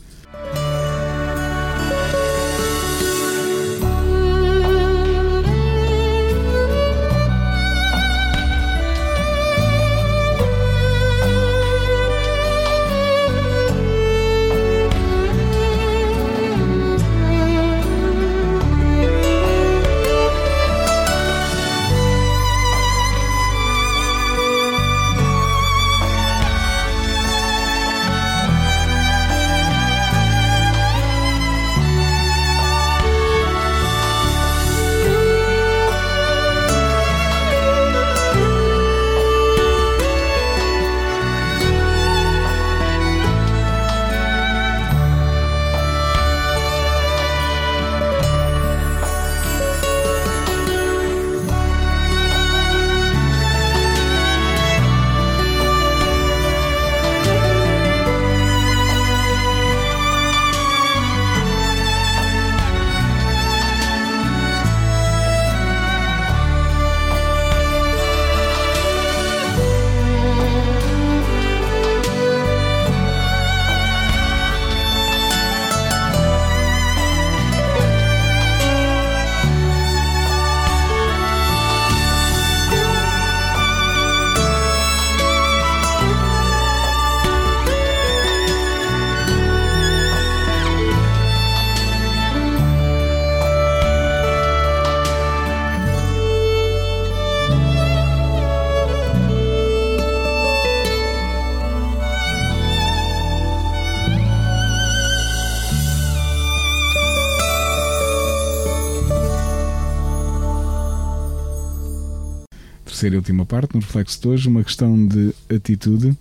E última parte, no reflexo de hoje, uma questão de atitude.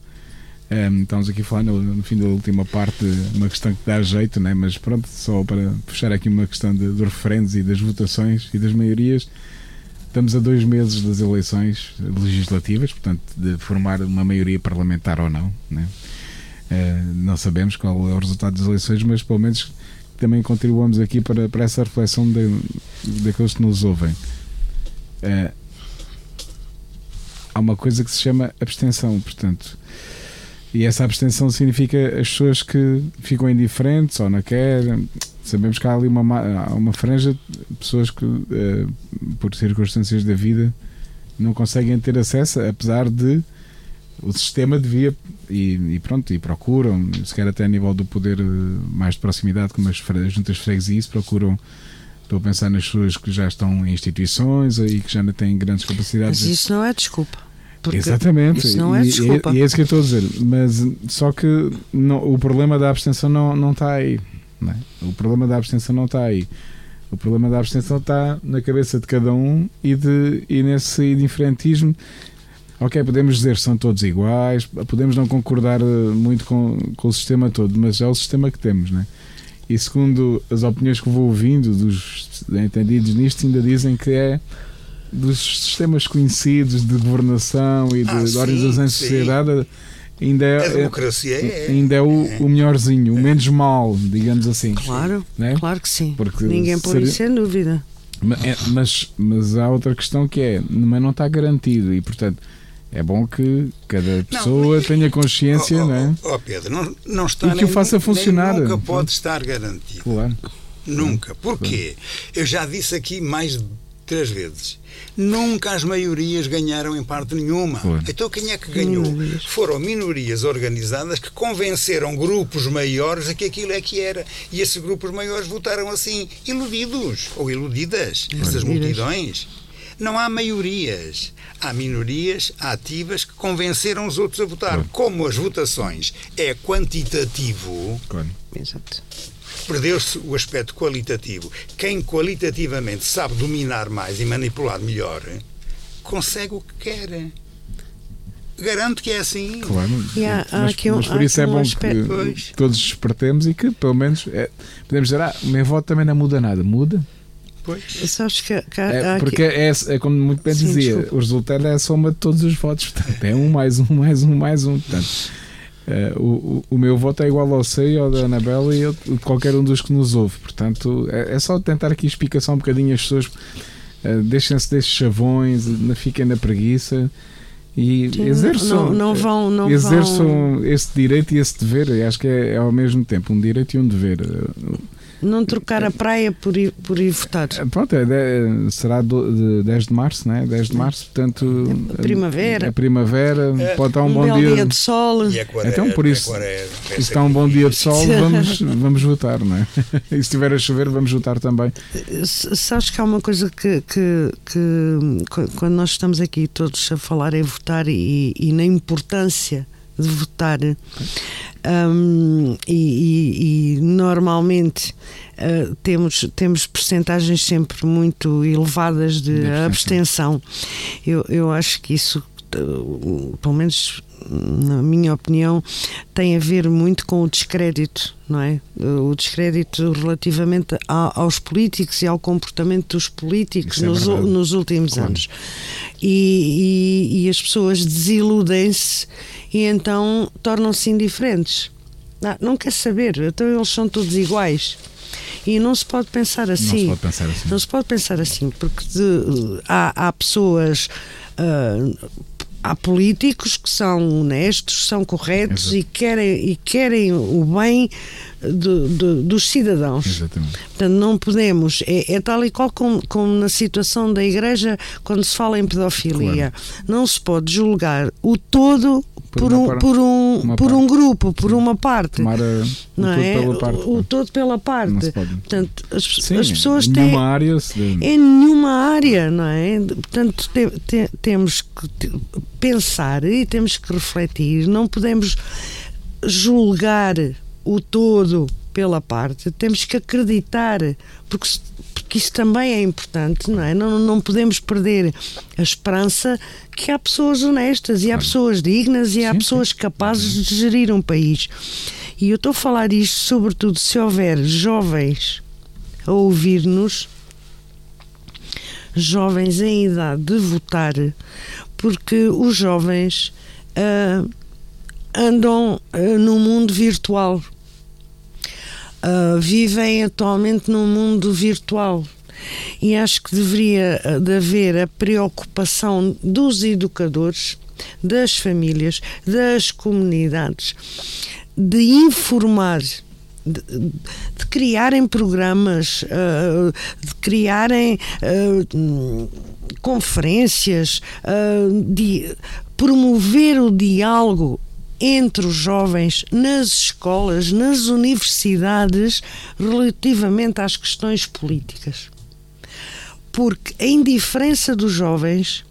Um, estamos aqui a falar no, no, fim da última parte uma questão que dá jeito, né? mas pronto, só para puxar aqui uma questão de, de referentes e das votações e das maiorias. Estamos a dois meses das eleições legislativas, portanto, de formar uma maioria parlamentar ou não. Né? Uh, não sabemos qual é o resultado das eleições, mas pelo menos também contribuamos aqui para, para essa reflexão daqueles que nos ouvem. Uh, há uma coisa que se chama abstenção, portanto. E essa abstenção significa as pessoas que ficam indiferentes ou não querem. Sabemos que há ali uma, uma franja de pessoas que, uh, por circunstâncias da vida, não conseguem ter acesso, apesar de o sistema devia e, e, pronto, e procuram, se quer até a nível do poder eh, mais de proximidade, como as, as juntas de freguesia, procuram Estou a pensar nas pessoas que já estão em instituições e que já não têm grandes capacidades. Mas isso não é desculpa. Exatamente. Isso não é desculpa. E, e, é isso que eu estou a dizer. Mas só que não, o problema da abstenção não, não está aí. Não é? O problema da abstenção não está aí. O problema da abstenção está na cabeça de cada um e, de, e nesse indiferentismo. Ok, podemos dizer que são todos iguais, podemos não concordar eh, muito com, com o sistema todo, mas é o sistema que temos, não é? E segundo as opiniões que vou ouvindo dos entendidos nisto, ainda dizem que é dos sistemas conhecidos de governação e de, ah, de organização de sociedade ainda é, a democracia é, ainda é o, o melhorzinho, o menos mal, digamos assim. Claro, né? claro que sim. Porque Ninguém por seria... isso sem dúvida. É, mas, mas há outra questão que é, mas não está garantido e portanto é bom que cada pessoa não, tenha consciência, oh, não é? Oh, Pedro, não, não está e que nem, o faça funcionar. nunca pode estar garantido. Claro. Nunca. Porquê? Eu já disse aqui mais de três vezes. Nunca as maiorias ganharam em parte nenhuma. Claro. Então quem é que ganhou? Minorias. Foram minorias organizadas que convenceram grupos maiores a que aquilo é que era. E esses grupos maiores votaram assim, iludidos ou iludidas, essas multidões. Não há maiorias. Há minorias ativas que convenceram os outros a votar. Claro. Como as votações é quantitativo. Claro. Perdeu-se o aspecto qualitativo. Quem qualitativamente sabe dominar mais e manipular melhor, consegue o que quer. Garanto que é assim. Claro, há- há mas, aqui um- mas por isso é bom aspecto, que pois. todos despertemos e que pelo menos é, podemos dizer, ah, o meu voto também não muda nada. Muda? Pois. Sabes que, que há- É, aqui- porque é, é como muito bem Sim, dizia, desculpa. o resultado é a soma de todos os votos. Portanto, é um mais um, mais um, mais um. Portanto, eh, o, o, o meu voto é igual ao seu, ao da Anabela e de qualquer um dos que nos ouve. Portanto, é, é só tentar aqui explicação um bocadinho as pessoas. eh, Deixem-se destes chavões, não fiquem na preguiça e Sim, exerçam, não, não vão, não vão exerçam esse direito e esse dever. Eu acho que é, é ao mesmo tempo um direito e um dever. Não trocar a praia por ir, por ir votar. Eh, Pronto, é de- será do, de 10 de março, né? 10 de março, portanto. É primavera. É primavera, É, pode estar um, Um, bom dia. dia de sol. E é agora, Então, por isso, é- Se está um bom dia de sol, vamos, vamos votar, não é? E se estiver a chover, vamos votar também. Sabes que há uma coisa que, que, que qu- quando nós estamos aqui todos a falar em votar e, e na importância de votar hum, e, e- e normalmente uh, temos, temos percentagens sempre muito elevadas de De abstenção. abstenção. Eu, eu acho que isso, uh, pelo menos na minha opinião, tem a ver muito com o descrédito, não é? O descrédito relativamente a- aos políticos e ao comportamento dos políticos é nos, nos últimos Claro. anos. E, e- e as pessoas desiludem-se e então tornam-se indiferentes. Ah, não quer saber, então eles são todos iguais. E não se pode pensar Não se assim. pode pensar assim. Não se pode pensar assim, porque de- há, há pessoas. ah, há políticos que são honestos, são corretos Exato. e querem, e querem o bem do- do- dos cidadãos. Exatamente. Portanto, não podemos. É, é tal e qual como, como na situação da igreja quando se fala em pedofilia. Não se pode julgar o todo Por um, par- por, um, por um grupo, por uma parte. Tomar a, o não todo é? pela parte. O, o todo pela parte. Não se pode. Portanto, as, Sim, as pessoas em têm. nenhuma área se deve- Em nenhuma área, não é? Portanto, te- te- temos que pensar e temos que refletir. Não podemos julgar o todo pela parte. Temos que acreditar, porque, se- porque isso também é importante, não é? Não, não podemos perder a esperança que há pessoas honestas e há pessoas dignas e há Sim, pessoas capazes de gerir um país. E eu estou a falar isto, sobretudo, se houver jovens a ouvir-nos jovens em idade de votar, porque os jovens ah, andam ah, no mundo virtual. Ah, vivem atualmente num mundo virtual. E acho que deveria ah, de haver a preocupação dos educadores, das famílias, das comunidades, de informar de, de criarem programas, ah, de criarem hum, conferências, ah, de promover o diálogo entre os jovens nas escolas, nas universidades, relativamente às questões políticas. Porque a indiferença dos jovens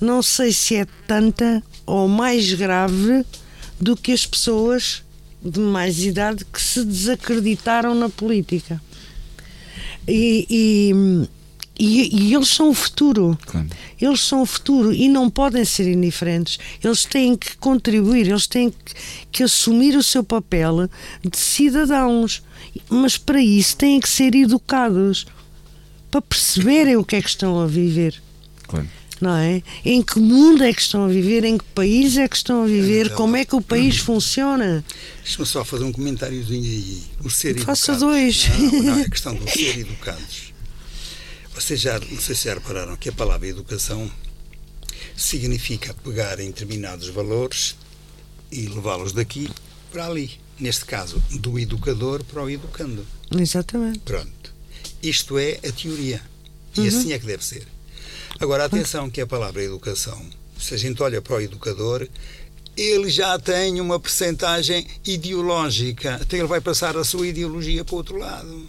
não sei se é tanta ou mais grave do que as pessoas de mais idade que se desacreditaram na política. E, e, e- e eles são o futuro. Claro. Eles são o futuro e não podem ser indiferentes. Eles têm que contribuir, eles têm que, que assumir o seu papel de cidadãos. Mas para isso têm que ser educados para perceberem o que é que estão a viver Claro. não é? Em que mundo é que estão a viver? Em que país é que estão a viver? Então, Como é que o país funciona? Deixa-me só fazer um comentáriozinho aí. O ser Faça educados. dois. Não, não, é a questão do ser educados. Vocês já, não sei se já repararam que a palavra educação significa pegar em determinados valores e levá-los daqui para ali. Neste caso, do educador para o educando. Exatamente. Pronto. Isto é a teoria. E Uhum. assim é que deve ser. Agora, atenção que a palavra educação, se a gente olha para o educador, ele já tem uma percentagem ideológica. Então ele vai passar a sua ideologia para o outro lado.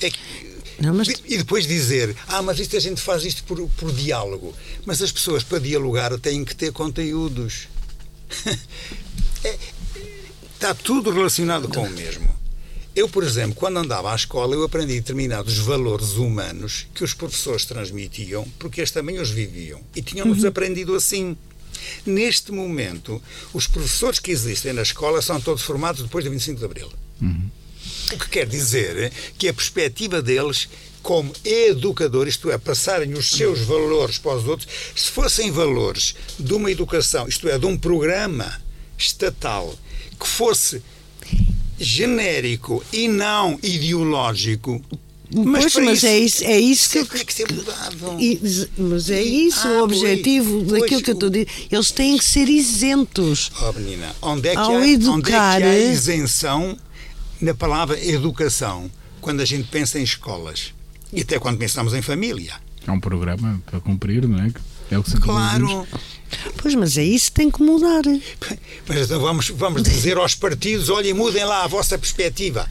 É que- Não, mas E depois dizer, ah, mas isto a gente faz isto por, por diálogo. Mas as pessoas, para dialogar, têm que ter conteúdos. É- está tudo relacionado com o mesmo. Eu, por exemplo, quando andava à escola, eu aprendi determinados valores humanos que os professores transmitiam, porque eles também os viviam. E tínhamos uhum. aprendido assim. Neste momento, os professores que existem na escola são todos formados depois de 25 de Abril. Uhum. O que quer dizer que a perspectiva deles como educador, isto é, passarem os seus valores para os outros, se fossem valores de uma educação, isto é, de um programa estatal que fosse genérico e não ideológico, mas, pois, mas é isso, é isso que, tem que ser mudado. mas é isso ah, o objetivo pois, daquilo pois, que eu estou a dizer. Eles têm que ser isentos. Oh, menina, onde é, que há, educar, onde é que há isenção na palavra educação quando a gente pensa em escolas? E até quando pensamos em família. É um programa para cumprir, não é? É o que se Claro. Pois, mas é isso que tem que mudar. Mas então vamos, vamos dizer aos partidos: olhem, mudem lá a vossa perspectiva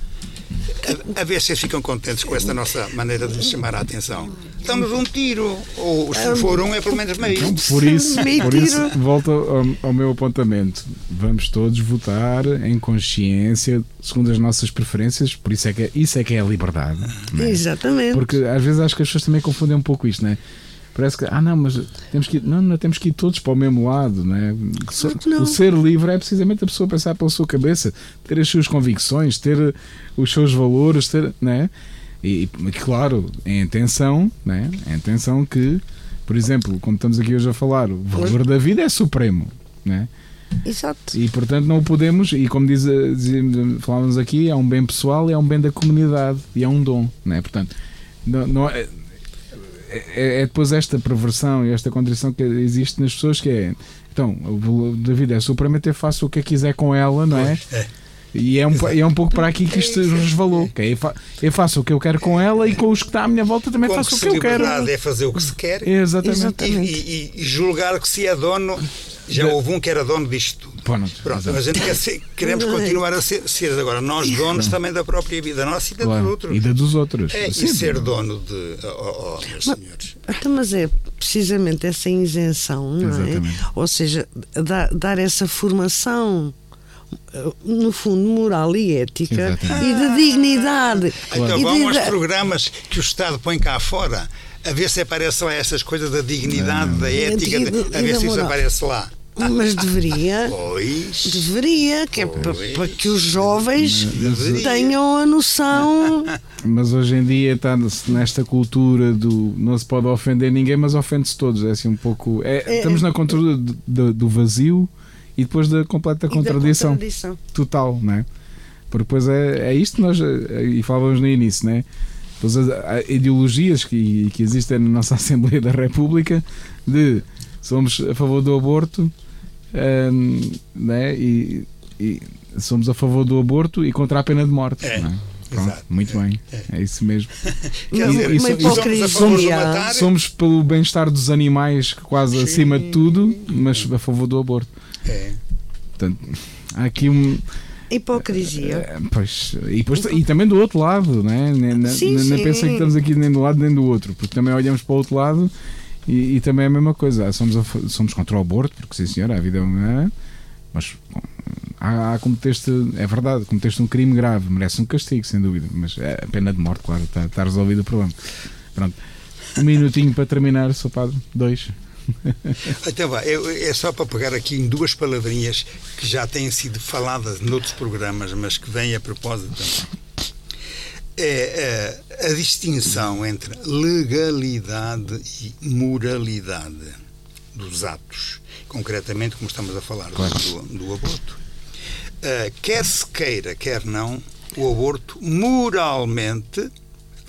a, a, ver se ficam contentes com esta nossa maneira de chamar a atenção. Damos um tiro, ou se for um, é pelo menos meio. Então, por isso, por isso volta ao, ao, meu apontamento. Vamos todos votar em consciência, segundo as nossas preferências, por isso é que, isso é, que é a liberdade. É? Exatamente. Porque às vezes acho que as pessoas também confundem um pouco isto, não é? parece que, ah não, mas temos que ir, não, não temos que ir todos para o mesmo lado, né? O ser livre é precisamente a pessoa pensar pela sua cabeça, ter as suas convicções, ter os seus valores, ter, né? E, e claro, em intenção, né? Em intenção que, por exemplo, como estamos aqui hoje a falar, o valor da vida é supremo, né? Exato. E portanto não podemos, e como diz, diz, falávamos aqui, é um bem pessoal, é um bem da comunidade e é um dom, né? Portanto, não, não é, é, é, depois esta perversão e esta contradição que existe nas pessoas que é então, o David é supremamente faço o que quiser com ela, não é? É. E é um, é um pouco para aqui que isto resvalou. Que é, eu faço o que eu quero com ela e com os que está à minha volta também faço o que eu quero. é fazer o que se quer Exatamente. Exatamente. E, e, e julgar que se é dono já houve um que era dono disto tudo. Pronto, Pronto a gente quer ser, queremos continuar a ser, ser, agora nós donos também da própria vida nossa e da claro. dos outros. E da dos outros. É, Sim, e ser dono de. Oh, oh, meus mas, senhores. Então, mas é precisamente essa isenção, não é? Exatamente. é? Ou seja, dar, dar essa formação no fundo, moral e ética Exatamente. e de dignidade. Então vão aos programas que o Estado põe cá fora a ver se aparece lá essas coisas da dignidade, da ética, a ver se isso aparece lá. Mas deveria. Pois. Deveria, que é para, para que os jovens deveria. tenham a noção. Mas hoje em dia está nesta cultura do não se pode ofender ninguém, mas ofende-se todos. É assim um pouco. É, é, estamos na cultura do, do, vazio e depois da completa contradição, contradição. total, não é? Porque depois é, é isto que nós. E falávamos no início, não é? Pois há ideologias que, que existem na nossa Assembleia da República de somos a favor do aborto um, né? e, e, somos a favor do aborto e contra a pena de morte. É. é? Pronto, Exato. muito bem, é. é isso mesmo. Quer dizer, e, e, somos, somos, pelo bem-estar dos animais quase Sim. acima de tudo, mas a favor do aborto. É. Portanto, há aqui um Hipocrisia. É, pois, e, depois, e também do outro lado, né? nem, sim, pensa que estamos aqui nem do lado nem do outro, porque também olhamos para o outro lado e, e também é a mesma coisa. Somos, a, somos contra o aborto, porque sim senhor, a vida é. Mas bom, há, há cometeste, é verdade, cometeste um crime grave, merece um castigo, sem dúvida, mas é a pena de morte, claro, está, está resolvido o problema. Pronto. Um minutinho para terminar, Sr. Padre. Dois. Então vá, é só para pegar aqui em duas palavrinhas que já têm sido faladas noutros programas, mas que vêm a propósito também. É a, é, a distinção entre legalidade e moralidade dos atos, concretamente como estamos a falar claro. do, do, aborto. Uh, quer se queira, quer não, o aborto moralmente,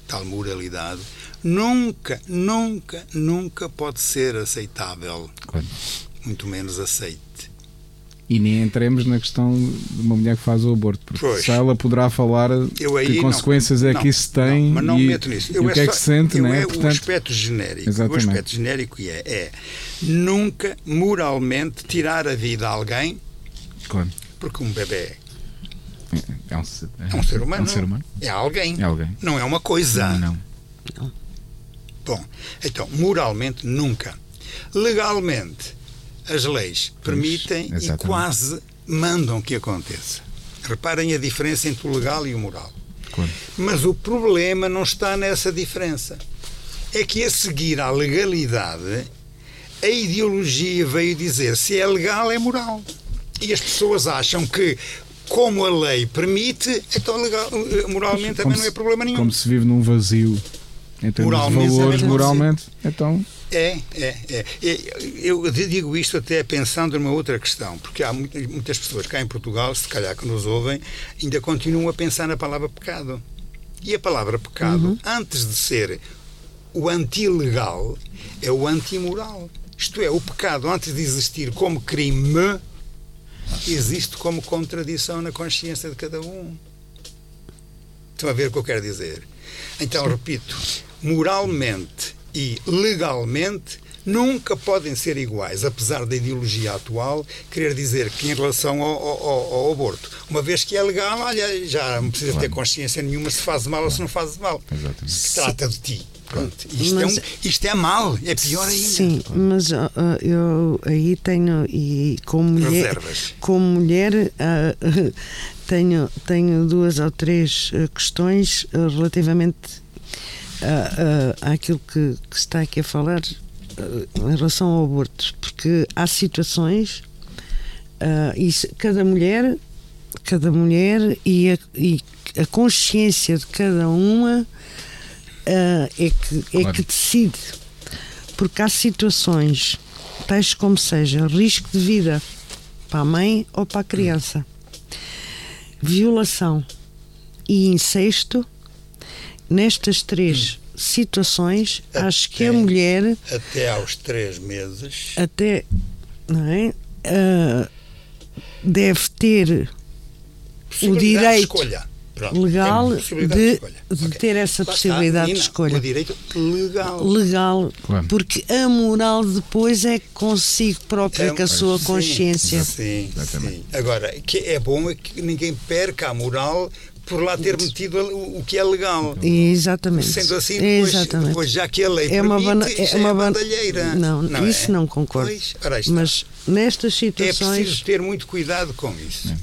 tal moralidade, nunca, nunca, nunca pode ser aceitável. Claro. Muito menos aceite. E nem entremos na questão de uma mulher que faz o aborto, porque pois. só ela poderá falar que consequências não, é que isso tem não, mas não e, meto nisso. Eu e o que é, é que se sente, eu né? É Portanto, o aspecto genérico. Exatamente. O aspecto genérico é, é nunca moralmente tirar a vida a alguém claro. porque um bebê é, é, um, é, um, ser humano. É um ser humano. É alguém. É alguém. Não é uma coisa. Não. não. Bom, então, moralmente, nunca. Legalmente, as leis permitem e quase mandam que aconteça. Reparem a diferença entre o legal e o moral. Claro. Mas o problema não está nessa diferença. É que a seguir à legalidade, a ideologia veio dizer se é legal, é moral. E as pessoas acham que, como a lei permite, então legal, moralmente também Como não é se- problema nenhum. Como se vive num vazio em termos Moralmente, de valores, também moralmente. Então, É, é, é. É, Eu digo isto até pensando numa outra questão, porque há muitas, muitas pessoas cá em Portugal, se calhar que nos ouvem, ainda continuam a pensar na palavra pecado. E a palavra pecado, antes de ser o anti-legal, é o anti-moral. Isto é, o pecado, antes de existir como crime, existe como contradição na consciência de cada um. Estão a ver o que eu quero dizer? Então, repito, moralmente e legalmente nunca podem ser iguais, apesar da ideologia atual querer dizer que em relação ao, ao- ao- aborto, uma vez que é legal, olha, já não precisa ter consciência nenhuma se faz mal ou se não faz mal. Exatamente. Se trata de ti. Pronto. Isto, Mas- é um- isto é mal, é pior ainda. Sim, mas ah, eu aí tenho e como mulher, Reservas. como mulher ah, tenho tenho duas ou três ah, questões ah, relativamente àquilo que, que está aqui a falar ah, em relação ao aborto, porque há situações ah, e se- cada mulher cada mulher e a, e a consciência de cada uma ah, é, que, é Claro. que decide. Porque há situações, tais como seja, risco de vida para a mãe ou para a criança, violação e incesto, nestas três situações, acho que a Até- mulher Até aos três meses. até não é, ah, deve ter possibilidade direito de escolha. Pronto, legal de, escolha. de Ok. ter essa Lá está, possibilidade de menina, escolha. O direito legal. legal, Claro. porque a moral depois é consigo própria, É, com a sua sim, consciência. Sim, Exatamente. sim. Agora, que é bom é que ninguém perca a moral por lá ter metido o o que é legal. Exatamente. Sendo assim, depois, Exatamente. depois já que a lei é uma, permite, já é uma ban- bandalheira. Não, isso é? não concordo. Pois. Mas nestas é situações preciso ter muito cuidado com isso.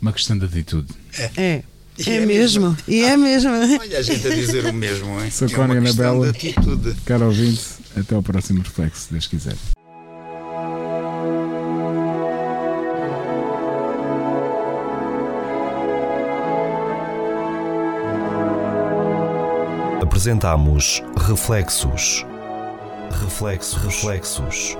uma questão de atitude. é. É, é mesmo. E é mesmo. Olha a gente a dizer o mesmo, hein? Sou é uma Cónia questão Anabela. de atitude. Caro ouvinte, até ao próximo reflexo, se Deus quiser. Apresentamos Reflexos. Reflexos. Reflexos.